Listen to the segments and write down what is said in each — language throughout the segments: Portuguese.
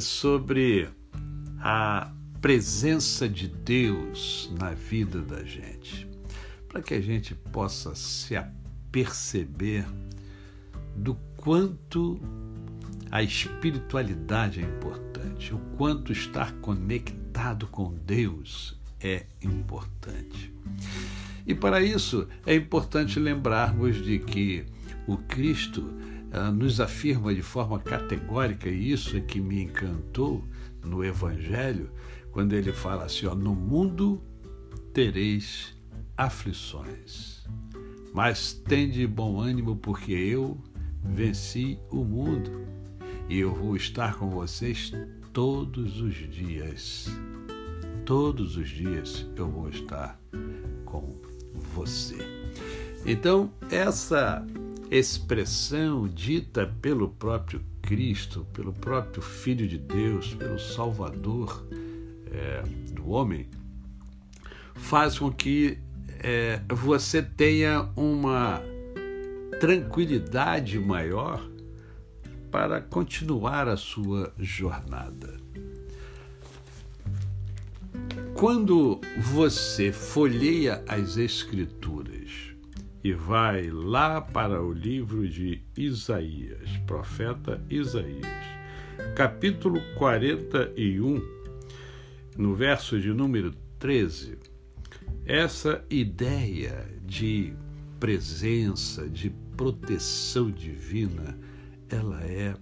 sobre a presença de Deus na vida da gente, para que a gente possa se aperceber do quanto a espiritualidade é importante, o quanto estar conectado com Deus é importante. E para isso é importante lembrarmos de que o Cristo uh, nos afirma de forma categórica, e isso é que me encantou no Evangelho, quando ele fala assim: ó, no mundo tereis aflições, mas tende bom ânimo, porque eu venci o mundo e eu vou estar com vocês todos os dias. Todos os dias eu vou estar com você. Então, essa expressão dita pelo próprio Cristo, pelo próprio Filho de Deus, pelo Salvador é, do homem, faz com que é, você tenha uma tranquilidade maior para continuar a sua jornada. Quando você folheia as Escrituras e vai lá para o livro de Isaías, profeta Isaías, capítulo 41, no verso de número 13, essa ideia de presença, de proteção divina, ela é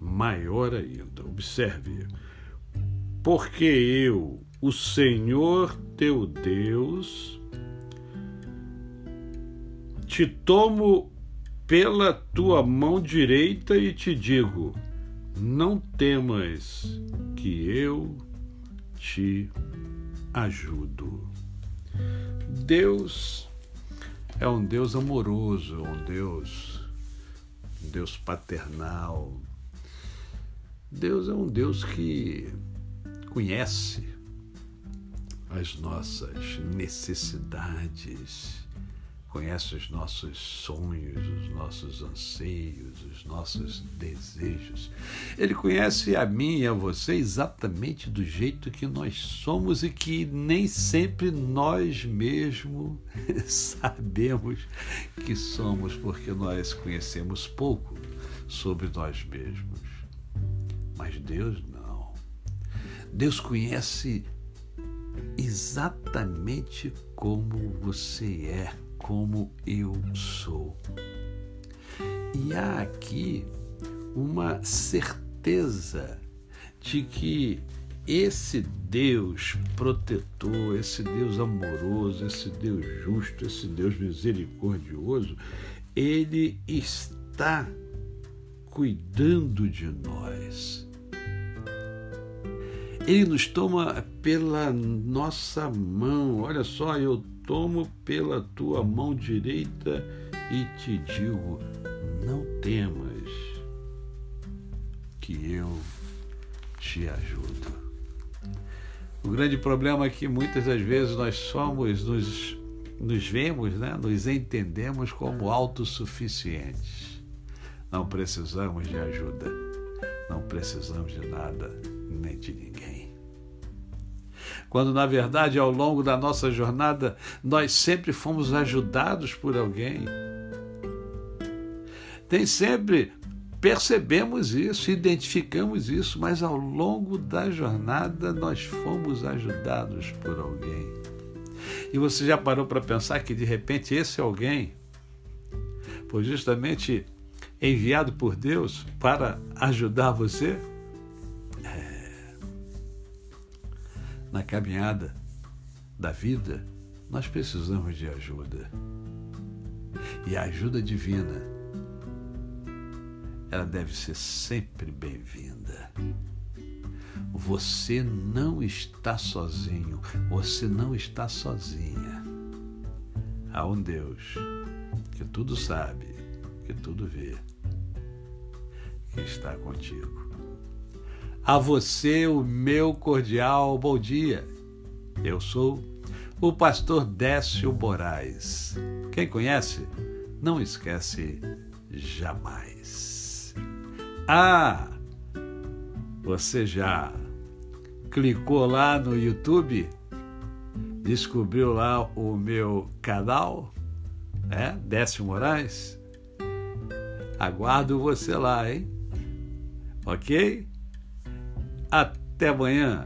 maior ainda. Observe. Porque eu, o Senhor teu Deus, te tomo pela tua mão direita e te digo: não temas, que eu te ajudo. Deus é um Deus amoroso, um Deus, um Deus paternal. Deus é um Deus que conhece as nossas necessidades, conhece os nossos sonhos, os nossos anseios, os nossos desejos. Ele conhece a mim e a você exatamente do jeito que nós somos e que nem sempre nós mesmos sabemos que somos, porque nós conhecemos pouco sobre nós mesmos. Mas Deus não. Deus conhece exatamente como você é, como eu sou. E há aqui uma certeza de que esse Deus protetor, esse Deus amoroso, esse Deus justo, esse Deus misericordioso, ele está cuidando de nós. Ele nos toma pela nossa mão. Olha só, eu tomo pela tua mão direita e te digo: não temas, que eu te ajudo. O grande problema é que muitas das vezes nós somos, nos, nos vemos, né, nos entendemos como autossuficientes. Não precisamos de ajuda, não precisamos de nada nem de ninguém. Quando, na verdade, ao longo da nossa jornada, nós sempre fomos ajudados por alguém. Tem sempre percebemos isso, identificamos isso, mas ao longo da jornada nós fomos ajudados por alguém. E você já parou para pensar que de repente esse alguém foi justamente enviado por Deus para ajudar você? Na caminhada da vida, nós precisamos de ajuda. E a ajuda divina, ela deve ser sempre bem-vinda. Você não está sozinho, você não está sozinha. Há um Deus que tudo sabe, que tudo vê, que está contigo. A você o meu cordial bom dia. Eu sou o pastor Décio Moraes. Quem conhece, não esquece jamais. Ah, você já clicou lá no YouTube? Descobriu lá o meu canal? É, Décio Moraes? Aguardo você lá, hein? Ok? Até amanhã.